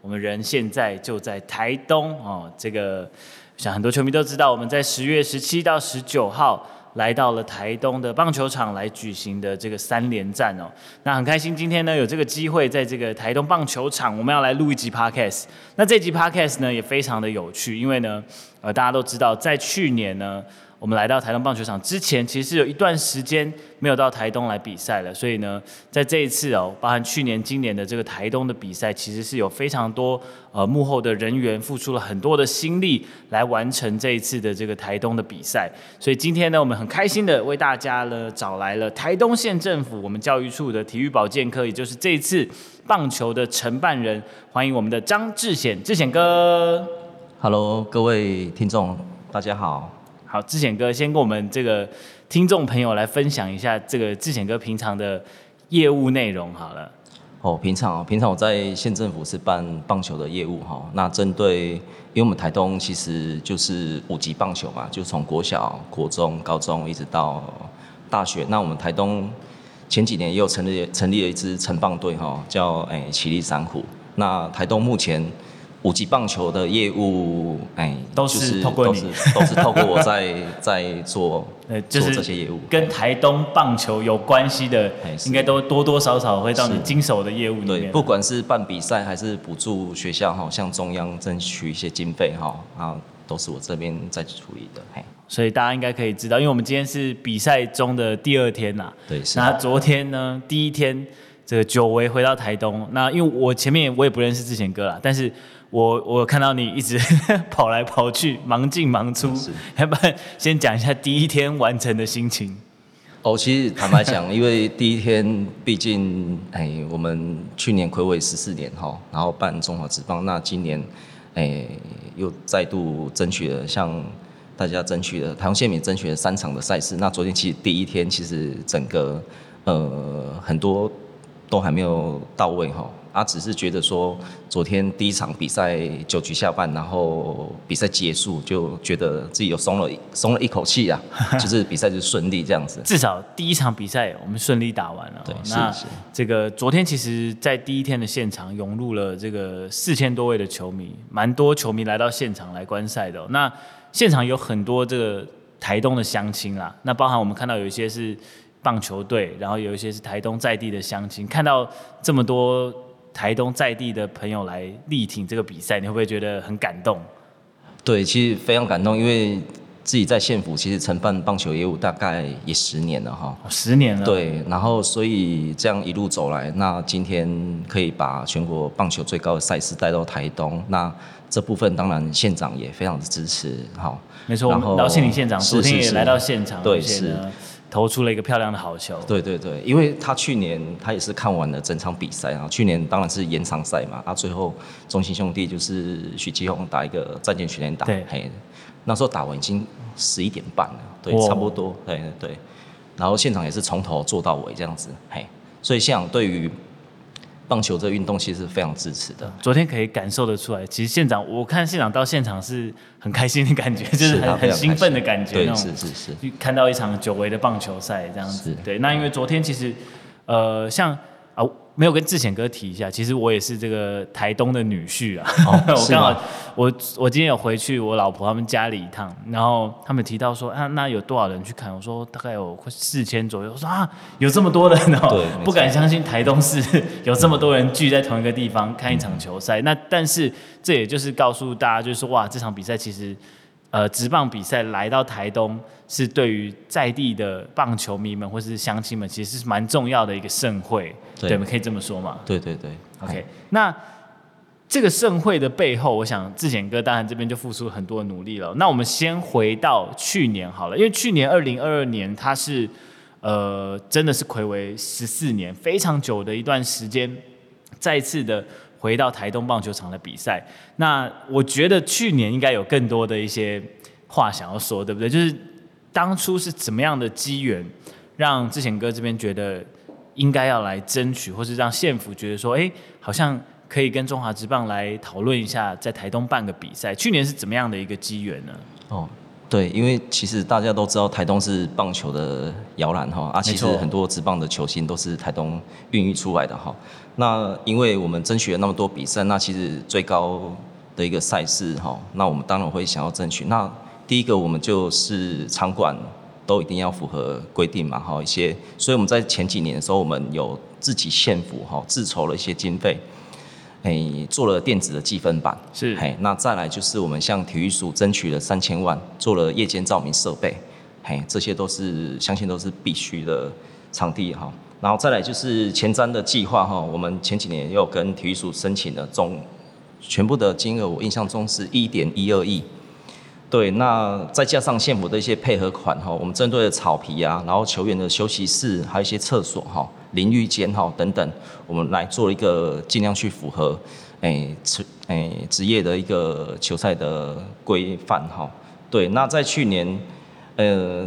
我们人现在就在台东哦。这个，想很多球迷都知道，我们在十月十七到十九号。来到了台东的棒球场来举行的这个三连战哦，那很开心今天呢有这个机会在这个台东棒球场，我们要来录一集 Podcast。那这集 Podcast 呢也非常的有趣，因为呢，呃，大家都知道在去年呢。我们来到台东棒球场之前，其实有一段时间没有到台东来比赛了，所以呢，在这一次哦，包含去年、今年的这个台东的比赛，其实是有非常多呃幕后的人员付出了很多的心力来完成这一次的这个台东的比赛。所以今天呢，我们很开心的为大家呢找来了台东县政府我们教育处的体育保健科，也就是这一次棒球的承办人，欢迎我们的张志显志显哥。Hello，各位听众，大家好。好，志显哥先跟我们这个听众朋友来分享一下这个志显哥平常的业务内容好了。哦，平常啊，平常我在县政府是办棒球的业务哈。那针对，因为我们台东其实就是五级棒球嘛，就从国小、国中、高中一直到大学。那我们台东前几年也有成立成立了一支成棒队哈，叫哎奇力三虎。那台东目前。五级棒球的业务，哎，都是透过你，都是透过我在在做，呃，就是这些业务，跟台东棒球有关系的，应该都多多少少会到你经手的业务里面。对，不管是办比赛还是补助学校哈，向中央争取一些经费哈，啊，都是我这边在处理的。嘿，所以大家应该可以知道，因为我们今天是比赛中的第二天呐，对，是。那昨天呢，第一天这个久违回到台东，那因为我前面我也不认识志贤哥啦，但是。我我看到你一直 跑来跑去，忙进忙出，要不然先讲一下第一天完成的心情。哦，其实坦白讲，因为第一天毕竟，哎，我们去年魁违十四年哈，然后办中华职棒，那今年，哎，又再度争取了，向大家争取了台东县民争取了三场的赛事。那昨天其实第一天，其实整个呃很多都还没有到位哈。啊只是觉得说，昨天第一场比赛九局下半，然后比赛结束，就觉得自己有松了松了一口气啊，就是比赛就顺利这样子。至少第一场比赛我们顺利打完了。对，那这个昨天其实，在第一天的现场涌入了这个四千多位的球迷，蛮多球迷来到现场来观赛的。那现场有很多这个台东的乡亲啦，那包含我们看到有一些是棒球队，然后有一些是台东在地的乡亲，看到这么多。台东在地的朋友来力挺这个比赛，你会不会觉得很感动？对，其实非常感动，因为自己在县府其实承办棒球业务大概也十年了哈，十年了。对，然后所以这样一路走来，那今天可以把全国棒球最高的赛事带到台东，那这部分当然县长也非常的支持，好，没错。然后劳庆林县长昨天也来到现场，对，是。投出了一个漂亮的好球。对对对，因为他去年他也是看完了整场比赛啊，去年当然是延长赛嘛，他最后中心兄弟就是许基宏打一个战舰全垒打，对，嘿，那时候打完已经十一点半了，对，差不多，对对对，然后现场也是从头做到尾这样子，嘿，所以现场对于。棒球这个运动其实是非常支持的。昨天可以感受得出来，其实县长，我看县长到现场是很开心的感觉，就是很很兴奋的感觉。对，是是是。看到一场久违的棒球赛这样子。对，那因为昨天其实，呃，像。没有跟志贤哥提一下，其实我也是这个台东的女婿啊。我刚好，我我今天有回去我老婆他们家里一趟，然后他们提到说啊，那有多少人去看？我说大概有四千左右。我说啊，有这么多人哦，不敢相信台东市有这么多人聚在同一个地方看一场球赛。那但是这也就是告诉大家，就是说哇，这场比赛其实。呃，职棒比赛来到台东，是对于在地的棒球迷们或是乡亲们，其实是蛮重要的一个盛会，对，我们可以这么说嘛？对对对，OK。那这个盛会的背后，我想志贤哥当然这边就付出了很多努力了。那我们先回到去年好了，因为去年二零二二年，它是呃真的是睽违十四年，非常久的一段时间，再次的回到台东棒球场的比赛。那我觉得去年应该有更多的一些话想要说，对不对？就是当初是怎么样的机缘，让志贤哥这边觉得应该要来争取，或是让县府觉得说，哎，好像可以跟中华职棒来讨论一下，在台东办个比赛。去年是怎么样的一个机缘呢？哦。对，因为其实大家都知道台东是棒球的摇篮哈，啊，其实很多职棒的球星都是台东孕育出来的哈。那因为我们争取了那么多比赛，那其实最高的一个赛事哈，那我们当然会想要争取。那第一个我们就是场馆都一定要符合规定嘛哈，一些，所以我们在前几年的时候，我们有自己县府哈自筹了一些经费。哎，做了电子的计分板，是，嘿，那再来就是我们向体育署争取了三千万，做了夜间照明设备，嘿，这些都是相信都是必须的场地哈。然后再来就是前瞻的计划哈，我们前几年也有跟体育署申请了总全部的金额，我印象中是一点一二亿。对，那再加上县府的一些配合款哈，我们针对的草皮啊，然后球员的休息室，还有一些厕所哈。淋浴间哈等等，我们来做一个尽量去符合，诶职诶职业的一个球赛的规范哈。对，那在去年，呃，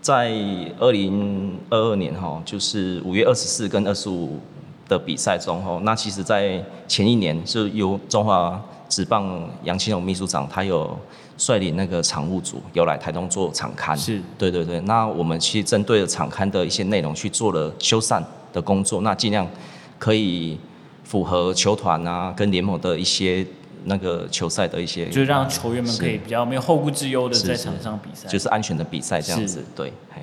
在二零二二年哈，就是五月二十四跟二十五的比赛中哈，那其实在前一年是由中华职棒杨清荣秘书长他有率领那个场务组有来台东做场刊，是。对对对，那我们去针对了场刊的一些内容去做了修缮。的工作，那尽量可以符合球团啊跟联盟的一些那个球赛的一些，就是让球员们可以比较没有后顾之忧的在场上比赛，就是安全的比赛这样子。对，嘿，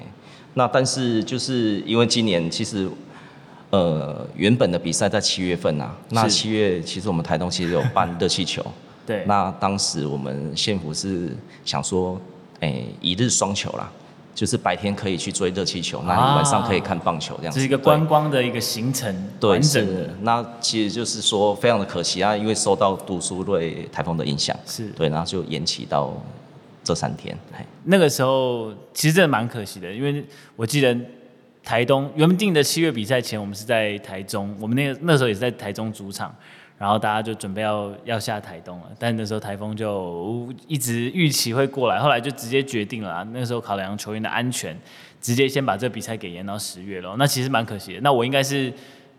那但是就是因为今年其实呃原本的比赛在七月份啊，那七月其实我们台东其实有办热气球，对，那当时我们县府是想说，哎、欸，一日双球啦。就是白天可以去追热气球，那你晚上可以看棒球这样子。是一个观光的一个行程，对，是。那其实就是说非常的可惜啊，因为受到杜苏芮台风的影响，是对，然后就延期到这三天。那个时候其实真的蛮可惜的，因为我记得台东原定的七月比赛前，我们是在台中，我们那个那时候也是在台中主场。然后大家就准备要要下台东了，但那时候台风就一直预期会过来，后来就直接决定了啊。那时候考量球员的安全，直接先把这比赛给延到十月了。那其实蛮可惜的。那我应该是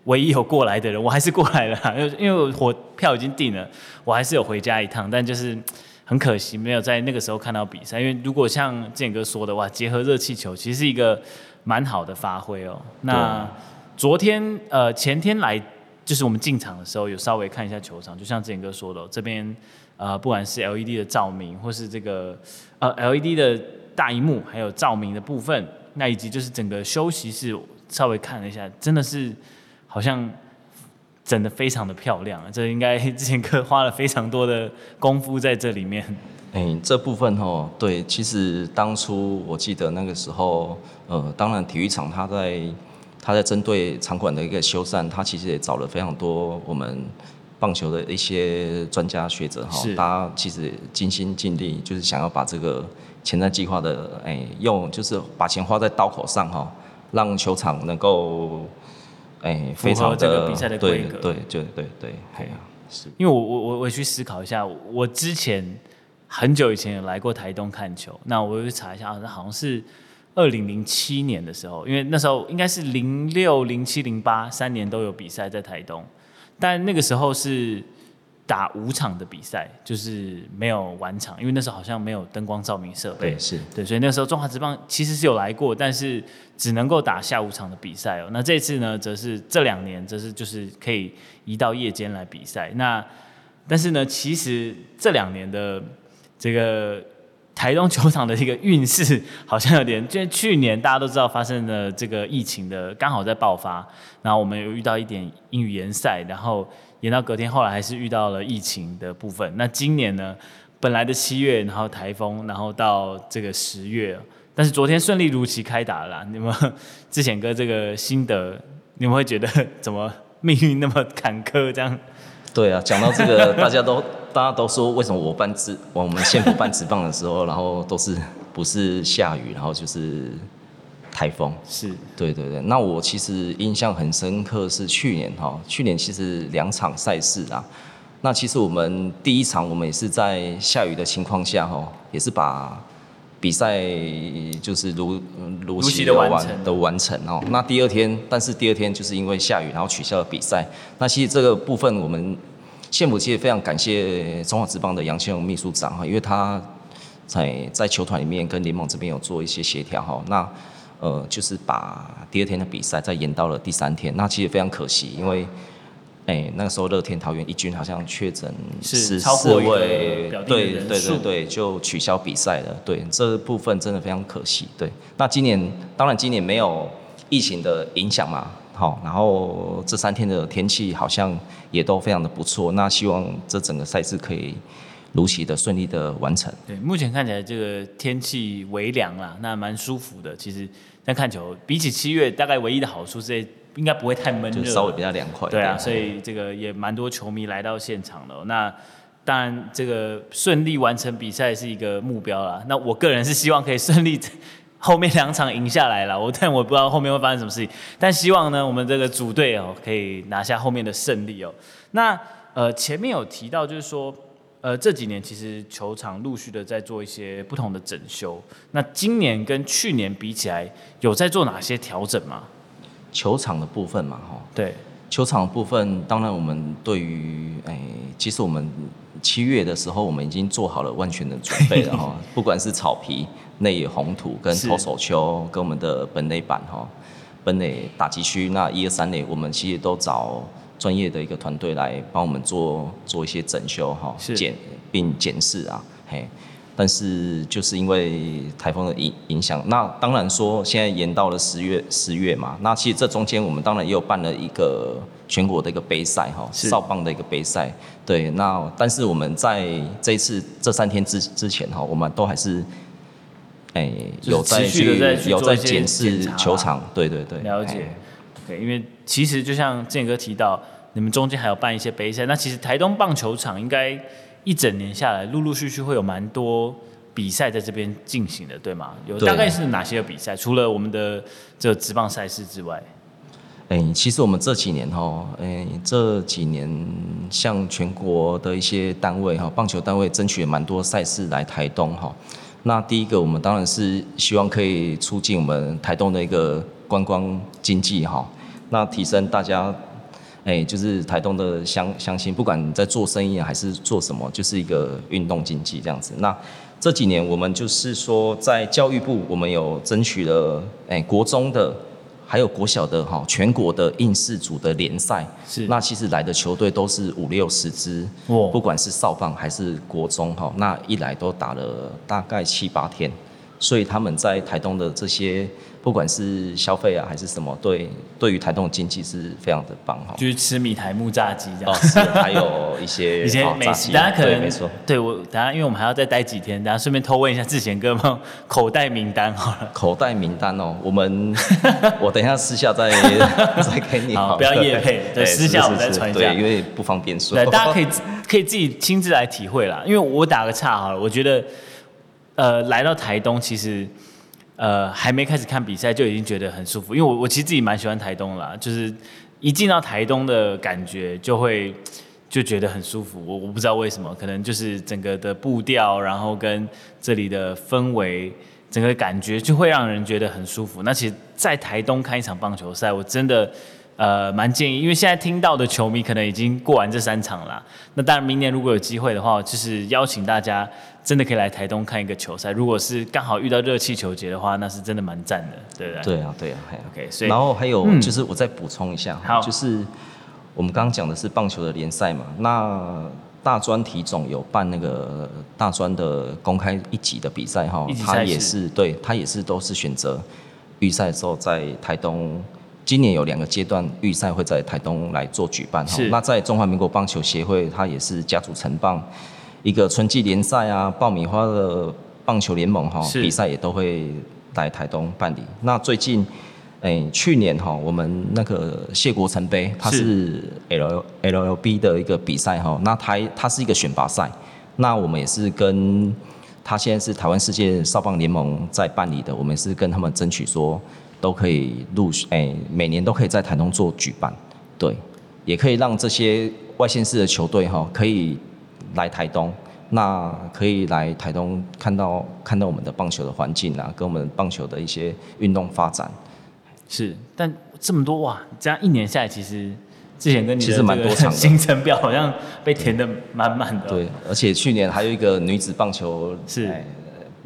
唯一有过来的人，我还是过来了，因为因为我火票已经订了，我还是有回家一趟。但就是很可惜，没有在那个时候看到比赛。因为如果像建哥说的话，结合热气球，其实是一个蛮好的发挥哦。那昨天呃前天来。就是我们进场的时候有稍微看一下球场，就像之前哥说的，这边呃不管是 LED 的照明，或是这个呃 LED 的大荧幕，还有照明的部分，那以及就是整个休息室，稍微看了一下，真的是好像整得非常的漂亮，这应该之前哥花了非常多的功夫在这里面。哎、欸，这部分哦，对，其实当初我记得那个时候，呃，当然体育场它在。他在针对场馆的一个修缮，他其实也找了非常多我们棒球的一些专家学者哈，大家其实尽心尽力，就是想要把这个前瞻计划的哎、欸，用就是把钱花在刀口上哈，让球场能够哎、欸、非常的这个比赛的规格，对对对对对，哎呀，是因为我我我我去思考一下，我之前很久以前有来过台东看球，那我去查一下，好像是。二零零七年的时候，因为那时候应该是零六、零七、零八三年都有比赛在台东，但那个时候是打五场的比赛，就是没有完场，因为那时候好像没有灯光照明设备。对，是对，所以那时候中华职棒其实是有来过，但是只能够打下午场的比赛哦。那这次呢，则是这两年则是就是可以移到夜间来比赛。那但是呢，其实这两年的这个。台东球场的一个运势好像有点，就去年大家都知道发生了这个疫情的，刚好在爆发，然后我们有遇到一点英语联赛，然后延到隔天，后来还是遇到了疫情的部分。那今年呢，本来的七月，然后台风，然后到这个十月，但是昨天顺利如期开打了。你们之前跟这个心得，你们会觉得怎么命运 那么坎坷这样？对啊，讲到这个，大家都。大家都说，为什么我办职，我们县府办职棒的时候，然后都是不是下雨，然后就是台风。是，对对对。那我其实印象很深刻是去年哈，去年其实两场赛事啊。那其实我们第一场我们也是在下雨的情况下哈，也是把比赛就是如如期的完的完成哦。那第二天，但是第二天就是因为下雨，然后取消了比赛。那其实这个部分我们县府其实非常感谢中华职棒的杨千荣秘书长哈，因为他在在球团里面跟联盟这边有做一些协调哈。那呃就是把第二天的比赛再延到了第三天。那其实非常可惜，因为。哎、欸，那个时候乐天桃园一军好像确诊十四位，对对对对，就取消比赛了。对，这部分真的非常可惜。对，那今年当然今年没有疫情的影响嘛，好，然后这三天的天气好像也都非常的不错。那希望这整个赛事可以如期的顺利的完成。对，目前看起来这个天气微凉啦，那蛮舒服的。其实在看球，比起七月，大概唯一的好处是。应该不会太闷热，就稍微比较凉快。对啊，所以这个也蛮多球迷来到现场的。那当然，这个顺利完成比赛是一个目标啦。那我个人是希望可以顺利后面两场赢下来了。我但我不知道后面会发生什么事情，但希望呢，我们这个组队哦可以拿下后面的胜利哦。那呃前面有提到就是说，呃这几年其实球场陆续的在做一些不同的整修。那今年跟去年比起来，有在做哪些调整吗？球场的部分嘛，哈，对，球场的部分，当然我们对于，哎、欸，其实我们七月的时候，我们已经做好了万全的准备了哈，不管是草皮、内野红土跟投手丘，跟我们的本垒板哈，本垒打击区，那一二三垒，我们其实都找专业的一个团队来帮我们做做一些整修哈，检并检视啊，嘿。但是就是因为台风的影影响，那当然说现在延到了十月十月嘛，那其实这中间我们当然也有办了一个全国的一个杯赛哈，少棒的一个杯赛，对，那但是我们在这一次这三天之之前哈，我们都还是哎、欸、有在去有在检视球场，对对对，了解，对，因为其实就像建哥提到，你们中间还有办一些杯赛，那其实台东棒球场应该。一整年下来，陆陆续续会有蛮多比赛在这边进行的，对吗？有大概是哪些比赛？除了我们的这个职棒赛事之外，哎、欸，其实我们这几年哈，哎、欸，这几年像全国的一些单位哈，棒球单位争取了蛮多赛事来台东哈。那第一个，我们当然是希望可以促进我们台东的一个观光经济哈，那提升大家。哎，就是台东的乡乡亲，不管在做生意还是做什么，就是一个运动经济这样子。那这几年我们就是说，在教育部，我们有争取了，哎，国中的，还有国小的哈，全国的应试组的联赛。是。那其实来的球队都是五六十支，不管是少棒还是国中哈，那一来都打了大概七八天，所以他们在台东的这些。不管是消费啊还是什么，对，对于台东的经济是非常的棒哈。就是吃米苔木炸鸡这样。哦，是，还有一些 一些美食，大家可能没错。对我，等下因为我们还要再待几天，等下顺便偷问一下志贤哥有没有口袋名单好了。口袋名单哦，我们 我等一下私下再再给你好。好，不要夜配，对，私下我们再传一下，对，因为不方便说。对，大家可以可以自己亲自来体会啦。因为我打个岔好了，我觉得呃，来到台东其实。呃，还没开始看比赛就已经觉得很舒服，因为我我其实自己蛮喜欢台东啦，就是一进到台东的感觉就会就觉得很舒服，我我不知道为什么，可能就是整个的步调，然后跟这里的氛围，整个感觉就会让人觉得很舒服。那其实，在台东看一场棒球赛，我真的。呃，蛮建议，因为现在听到的球迷可能已经过完这三场了。那当然，明年如果有机会的话，就是邀请大家真的可以来台东看一个球赛。如果是刚好遇到热气球节的话，那是真的蛮赞的，对不对？对啊，对啊，OK。所以，然后还有就是，我再补充一下，好、就是我们刚刚讲的是棒球的联赛嘛。那大专体总有办那个大专的公开一级的比赛哈，他也是对他也是都是选择预赛的时候在台东。今年有两个阶段预赛会在台东来做举办哈，那在中华民国棒球协会，它也是家族承办一个春季联赛啊，爆米花的棒球联盟哈，比赛也都会来台东办理。那最近，哎、欸，去年哈，我们那个谢国成杯，它是 L L L B 的一个比赛哈，那它它是一个选拔赛，那我们也是跟，它现在是台湾世界少棒联盟在办理的，我们是跟他们争取说。都可以陆续，哎，每年都可以在台东做举办，对，也可以让这些外县市的球队哈，可以来台东，那可以来台东看到看到我们的棒球的环境啊，跟我们棒球的一些运动发展。是，但这么多哇，这样一年下来，其实之前跟你其实蛮多场 行程表好像被填的满满的。对，而且去年还有一个女子棒球是。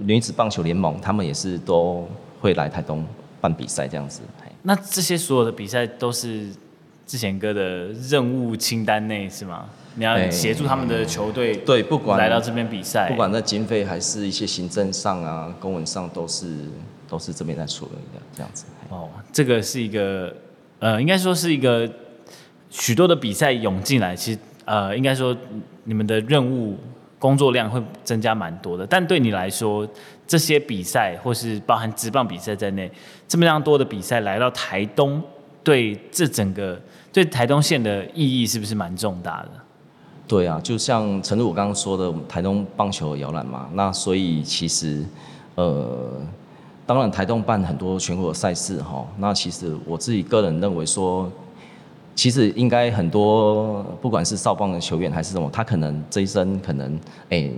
女子棒球联盟，他们也是都会来台东办比赛这样子。那这些所有的比赛都是志贤哥的任务清单内是吗？你要协助他们的球队对，不管来到这边比赛，不管在经费还是一些行政上啊、公文上，都是都是这边在处理的这样子。哦，这个是一个呃，应该说是一个许多的比赛涌进来，其实呃，应该说你们的任务。工作量会增加蛮多的，但对你来说，这些比赛或是包含职棒比赛在内，这么样多的比赛来到台东，对这整个对台东县的意义是不是蛮重大的？对啊，就像陈如我刚刚说的，台东棒球摇篮嘛，那所以其实，呃，当然台东办很多全国赛事哈，那其实我自己个人认为说。其实应该很多，不管是少棒的球员还是什么，他可能这一生可能哎、欸、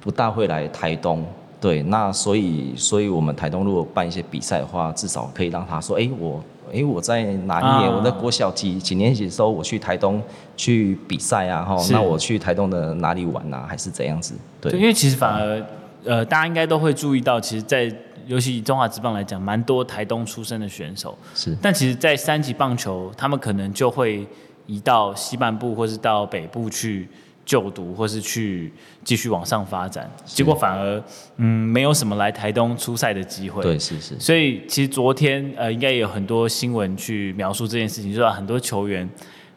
不大会来台东，对，那所以所以我们台东如果办一些比赛的话，至少可以让他说，哎、欸、我哎、欸、我在哪一年，啊、我在国小几几年级的时候我去台东去比赛啊，哈，那我去台东的哪里玩啊，还是怎样子？对，对因为其实反而呃大家应该都会注意到，其实，在尤其以中华职棒来讲，蛮多台东出身的选手。是。但其实，在三级棒球，他们可能就会移到西半部，或是到北部去就读，或是去继续往上发展。结果反而，嗯，没有什么来台东出赛的机会。对，是是。所以，其实昨天，呃，应该也有很多新闻去描述这件事情，就是很多球员，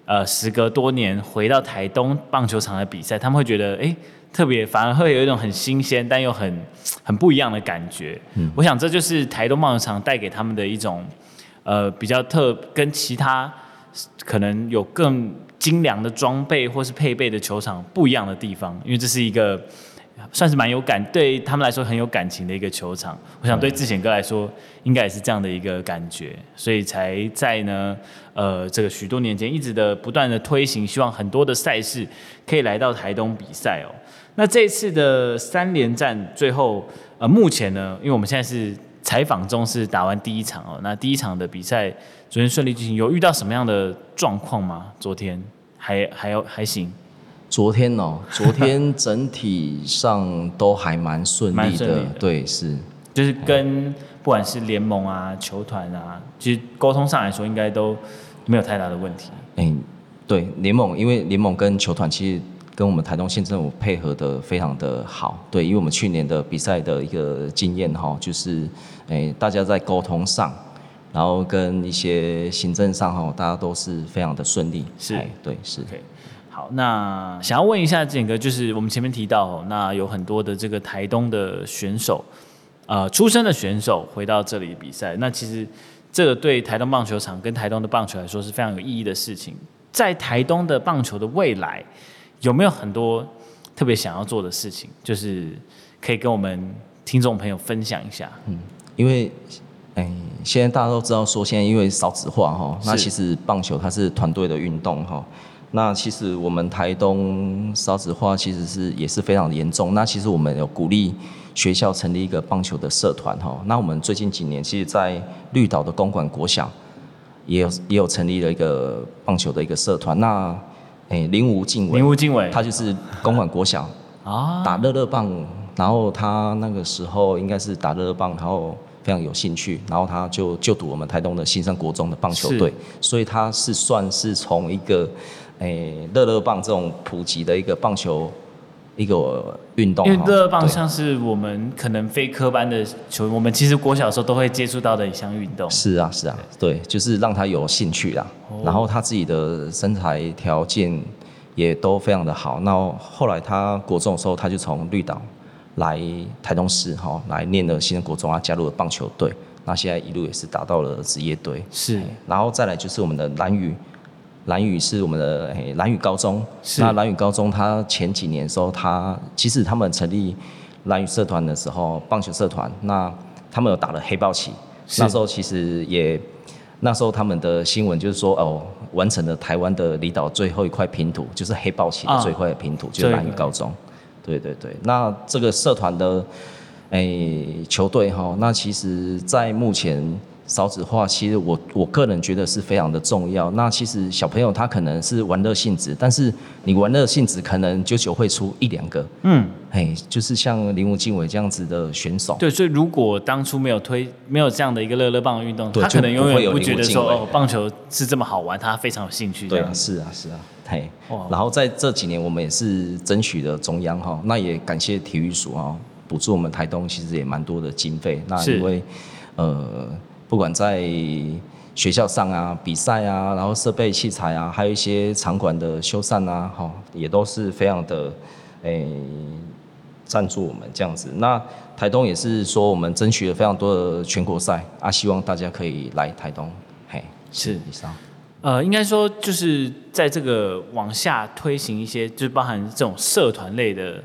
呃，时隔多年回到台东棒球场的比赛，他们会觉得，哎。特别反而会有一种很新鲜，但又很很不一样的感觉。嗯，我想这就是台东棒球场带给他们的一种，呃，比较特跟其他可能有更精良的装备或是配备的球场不一样的地方，因为这是一个算是蛮有感，对他们来说很有感情的一个球场。我想对志贤哥来说，应该也是这样的一个感觉，所以才在呢，呃，这个许多年前一直的不断的推行，希望很多的赛事可以来到台东比赛哦。那这一次的三连战最后，呃，目前呢，因为我们现在是采访中，是打完第一场哦。那第一场的比赛昨天顺利进行，有遇到什么样的状况吗？昨天还还有还行。昨天哦，昨天整体上都还蛮顺利的，的对，是，就是跟不管是联盟啊、球团啊，其实沟通上来说，应该都没有太大的问题。哎，对，联盟，因为联盟跟球团其实。跟我们台东县政府配合的非常的好，对，因为我们去年的比赛的一个经验哈，就是，诶，大家在沟通上，然后跟一些行政上哈，大家都是非常的顺利，是，对，是。Okay. 好，那想要问一下这个，就是我们前面提到，那有很多的这个台东的选手，呃，出生的选手回到这里比赛，那其实这个对台东棒球场跟台东的棒球来说是非常有意义的事情，在台东的棒球的未来。有没有很多特别想要做的事情，就是可以跟我们听众朋友分享一下？嗯，因为，哎，现在大家都知道说，现在因为少子化哈，那其实棒球它是团队的运动哈。那其实我们台东少子化其实是也是非常的严重。那其实我们有鼓励学校成立一个棒球的社团哈。那我们最近几年，其实，在绿岛的公馆国小也有也有成立了一个棒球的一个社团。那诶，林吴敬伟，林吴敬伟，他就是公馆国小啊，打乐乐棒，然后他那个时候应该是打乐乐棒，然后非常有兴趣，然后他就就读我们台东的新生国中的棒球队，所以他是算是从一个哎乐乐棒这种普及的一个棒球。一个运动，因为乐乐棒像是我们可能非科班的球，我们其实国小时候都会接触到的一项运动。是啊，是啊，对，就是让他有兴趣啦。哦、然后他自己的身材条件也都非常的好。那后来他国中的时候，他就从绿岛来台东市哈，来念了新生国中啊，加入了棒球队。那现在一路也是打到了职业队。是，然后再来就是我们的兰屿。兰屿是我们的诶，兰屿高中。是那蓝屿高中，他前几年的时候，他其实他们成立蓝宇社团的时候，棒球社团，那他们有打了黑豹旗。那时候其实也，那时候他们的新闻就是说，哦，完成了台湾的离岛最后一块拼图，就是黑豹旗的最后一块拼图，啊、就是蓝屿高中。对对对，那这个社团的，诶，球队哈，那其实，在目前。少子化，其实我我个人觉得是非常的重要。那其实小朋友他可能是玩乐性质，但是你玩乐性质可能久久会出一两个。嗯，哎，就是像林吴晋伟这样子的选手。对，所以如果当初没有推，没有这样的一个乐乐棒的运动，他可能永远不觉得说哦，棒球是这么好玩，他非常有兴趣。对啊，是啊，是啊，嘿。然后在这几年，我们也是争取了中央哈，那也感谢体育署啊，补助我们台东其实也蛮多的经费。那因为呃。不管在学校上啊，比赛啊，然后设备器材啊，还有一些场馆的修缮啊，哈，也都是非常的，诶、欸，赞助我们这样子。那台东也是说，我们争取了非常多的全国赛啊，希望大家可以来台东，嘿，是以上。呃，应该说就是在这个往下推行一些，就是包含这种社团类的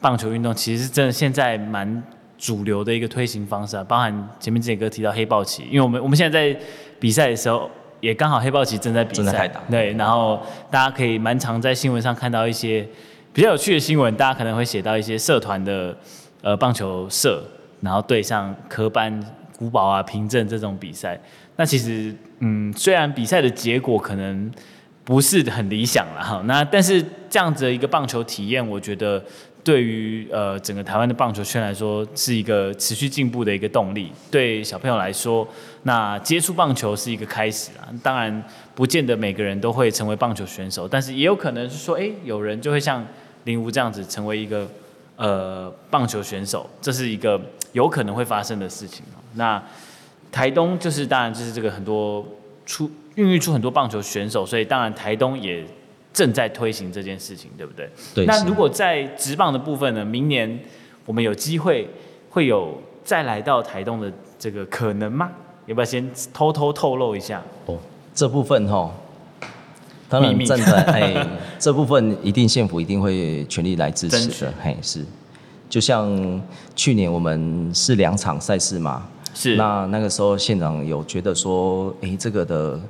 棒球运动，其实真的现在蛮。主流的一个推行方式啊，包含前面这个哥提到黑豹旗，因为我们我们现在在比赛的时候，也刚好黑豹旗正在比赛，对，然后大家可以蛮常在新闻上看到一些比较有趣的新闻，大家可能会写到一些社团的呃棒球社，然后对上科班、古堡啊、平镇这种比赛，那其实嗯，虽然比赛的结果可能不是很理想了哈，那但是这样子的一个棒球体验，我觉得。对于呃整个台湾的棒球圈来说，是一个持续进步的一个动力。对小朋友来说，那接触棒球是一个开始啊。当然，不见得每个人都会成为棒球选手，但是也有可能是说，哎，有人就会像林吴这样子成为一个呃棒球选手，这是一个有可能会发生的事情。那台东就是当然就是这个很多出孕育出很多棒球选手，所以当然台东也。正在推行这件事情，对不对？对。那如果在职棒的部分呢？明年我们有机会会有再来到台东的这个可能吗？要不要先偷偷透露一下？哦，这部分哈，当然站在哎，这部分一定县府一定会全力来支持的。嘿，是。就像去年我们是两场赛事嘛，是。那那个时候县长有觉得说，哎，这个的。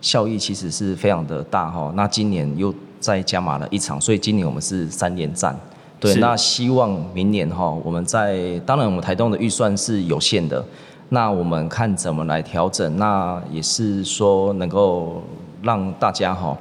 效益其实是非常的大哈，那今年又再加码了一场，所以今年我们是三连战。对，那希望明年哈，我们在当然我们台东的预算是有限的，那我们看怎么来调整，那也是说能够让大家哈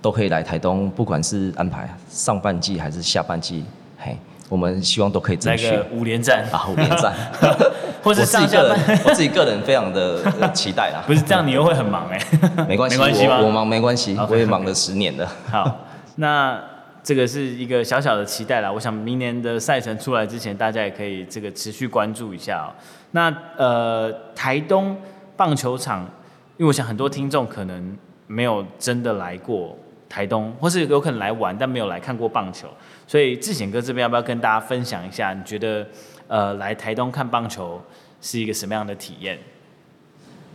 都可以来台东，不管是安排上半季还是下半季，嘿。我们希望都可以争取五连战啊，五连战，或是上下半我自己个人非常的 期待啦。不是这样，你又会很忙哎。没关系，没关系我，我忙没关系，okay, 我也忙了十年了。好，那这个是一个小小的期待啦。我想明年的赛程出来之前，大家也可以这个持续关注一下哦。那呃，台东棒球场，因为我想很多听众可能没有真的来过台东，或是有可能来玩，但没有来看过棒球。所以志贤哥这边要不要跟大家分享一下？你觉得，呃，来台东看棒球是一个什么样的体验？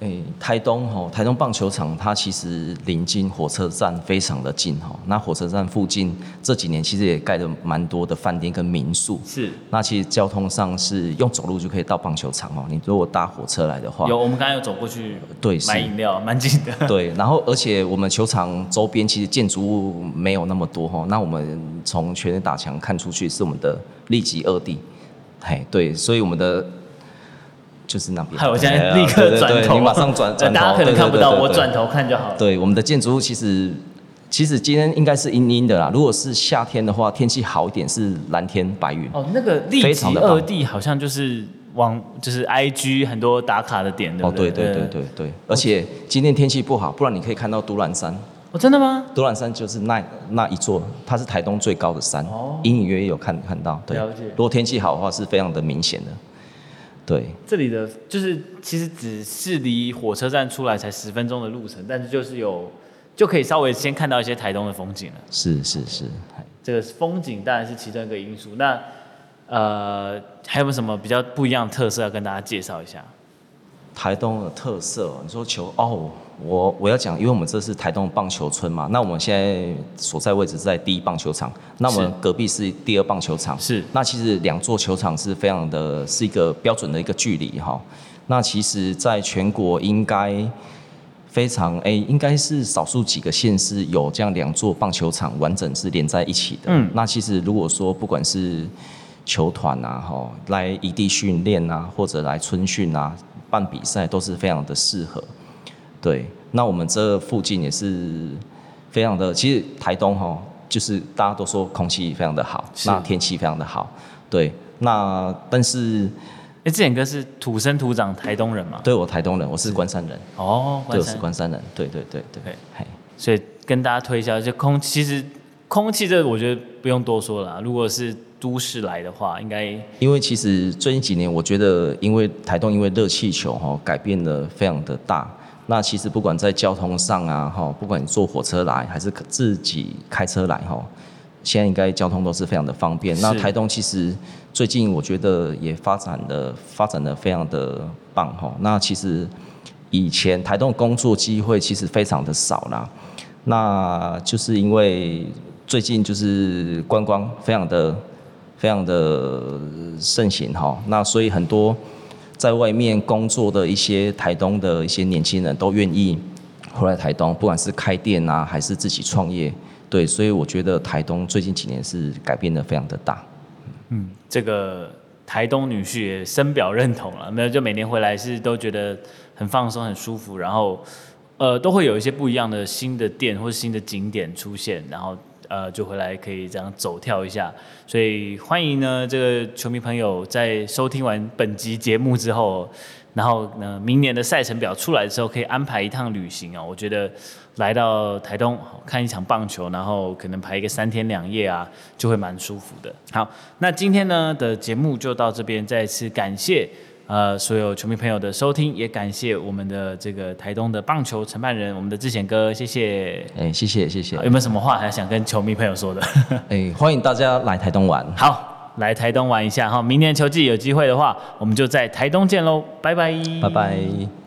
诶，台东吼，台东棒球场它其实临近火车站，非常的近吼。那火车站附近这几年其实也盖了蛮多的饭店跟民宿。是。那其实交通上是用走路就可以到棒球场哦。你如果搭火车来的话，有我们刚才有走过去，对，买饮料蛮近的。对，然后而且我们球场周边其实建筑物没有那么多哈。那我们从全垒打墙看出去是我们的立击二地，嘿，对，所以我们的。就是那边。还有，我现在立刻转头，你马上转转头。大家可能看不到，我转头看就好了。对，我们的建筑物其实其实今天应该是阴阴的啦。如果是夏天的话，天气好一点是蓝天白云。哦，那个立击二地好像就是往就是 IG 很多打卡的点？哦，对对对对对。而且今天天气不好，不然你可以看到独揽山。哦，真的吗？独揽山就是那那一座，它是台东最高的山。哦。隐隐约约有看看到。对。如果天气好的话，是非常的明显的。对，这里的就是其实只是离火车站出来才十分钟的路程，但是就是有就可以稍微先看到一些台东的风景了。是是是，这个风景当然是其中一个因素。那呃，还有没有什么比较不一样的特色要跟大家介绍一下？台东的特色，你说球哦。我我要讲，因为我们这是台东棒球村嘛，那我们现在所在位置是在第一棒球场，那我们隔壁是第二棒球场，是。那其实两座球场是非常的，是一个标准的一个距离哈。那其实在全国应该非常哎、欸，应该是少数几个县市有这样两座棒球场完整是连在一起的。嗯，那其实如果说不管是球团啊，哈，来异地训练啊，或者来春训啊，办比赛都是非常的适合。对，那我们这附近也是非常的，其实台东哈，就是大家都说空气非常的好，那天气非常的好。对，那但是。哎，志远哥是土生土长台东人嘛？对，我台东人，我是关山人。哦，对，我是关山人。对对对对。对嘿，所以跟大家推销，就空其实空气这个我觉得不用多说了。如果是都市来的话，应该因为其实最近几年，我觉得因为台东因为热气球哈改变的非常的大。那其实不管在交通上啊哈，不管你坐火车来还是自己开车来哈。现在应该交通都是非常的方便。那台东其实最近我觉得也发展的发展的非常的棒哈。那其实以前台东工作机会其实非常的少啦。那就是因为最近就是观光非常的非常的盛行哈。那所以很多在外面工作的一些台东的一些年轻人都愿意回来台东，不管是开店啊还是自己创业。对，所以我觉得台东最近几年是改变的非常的大。嗯，这个台东女婿也深表认同了，没有就每年回来是都觉得很放松、很舒服，然后呃都会有一些不一样的新的店或者新的景点出现，然后呃就回来可以这样走跳一下。所以欢迎呢这个球迷朋友在收听完本集节目之后，然后呢明年的赛程表出来的时候，可以安排一趟旅行啊，我觉得。来到台东看一场棒球，然后可能排一个三天两夜啊，就会蛮舒服的。好，那今天呢的节目就到这边，再次感谢呃所有球迷朋友的收听，也感谢我们的这个台东的棒球承办人，我们的志贤哥，谢谢。哎，谢谢谢谢。有没有什么话还想跟球迷朋友说的？哎，欢迎大家来台东玩。好，来台东玩一下哈，明年球季有机会的话，我们就在台东见喽，拜拜。拜拜。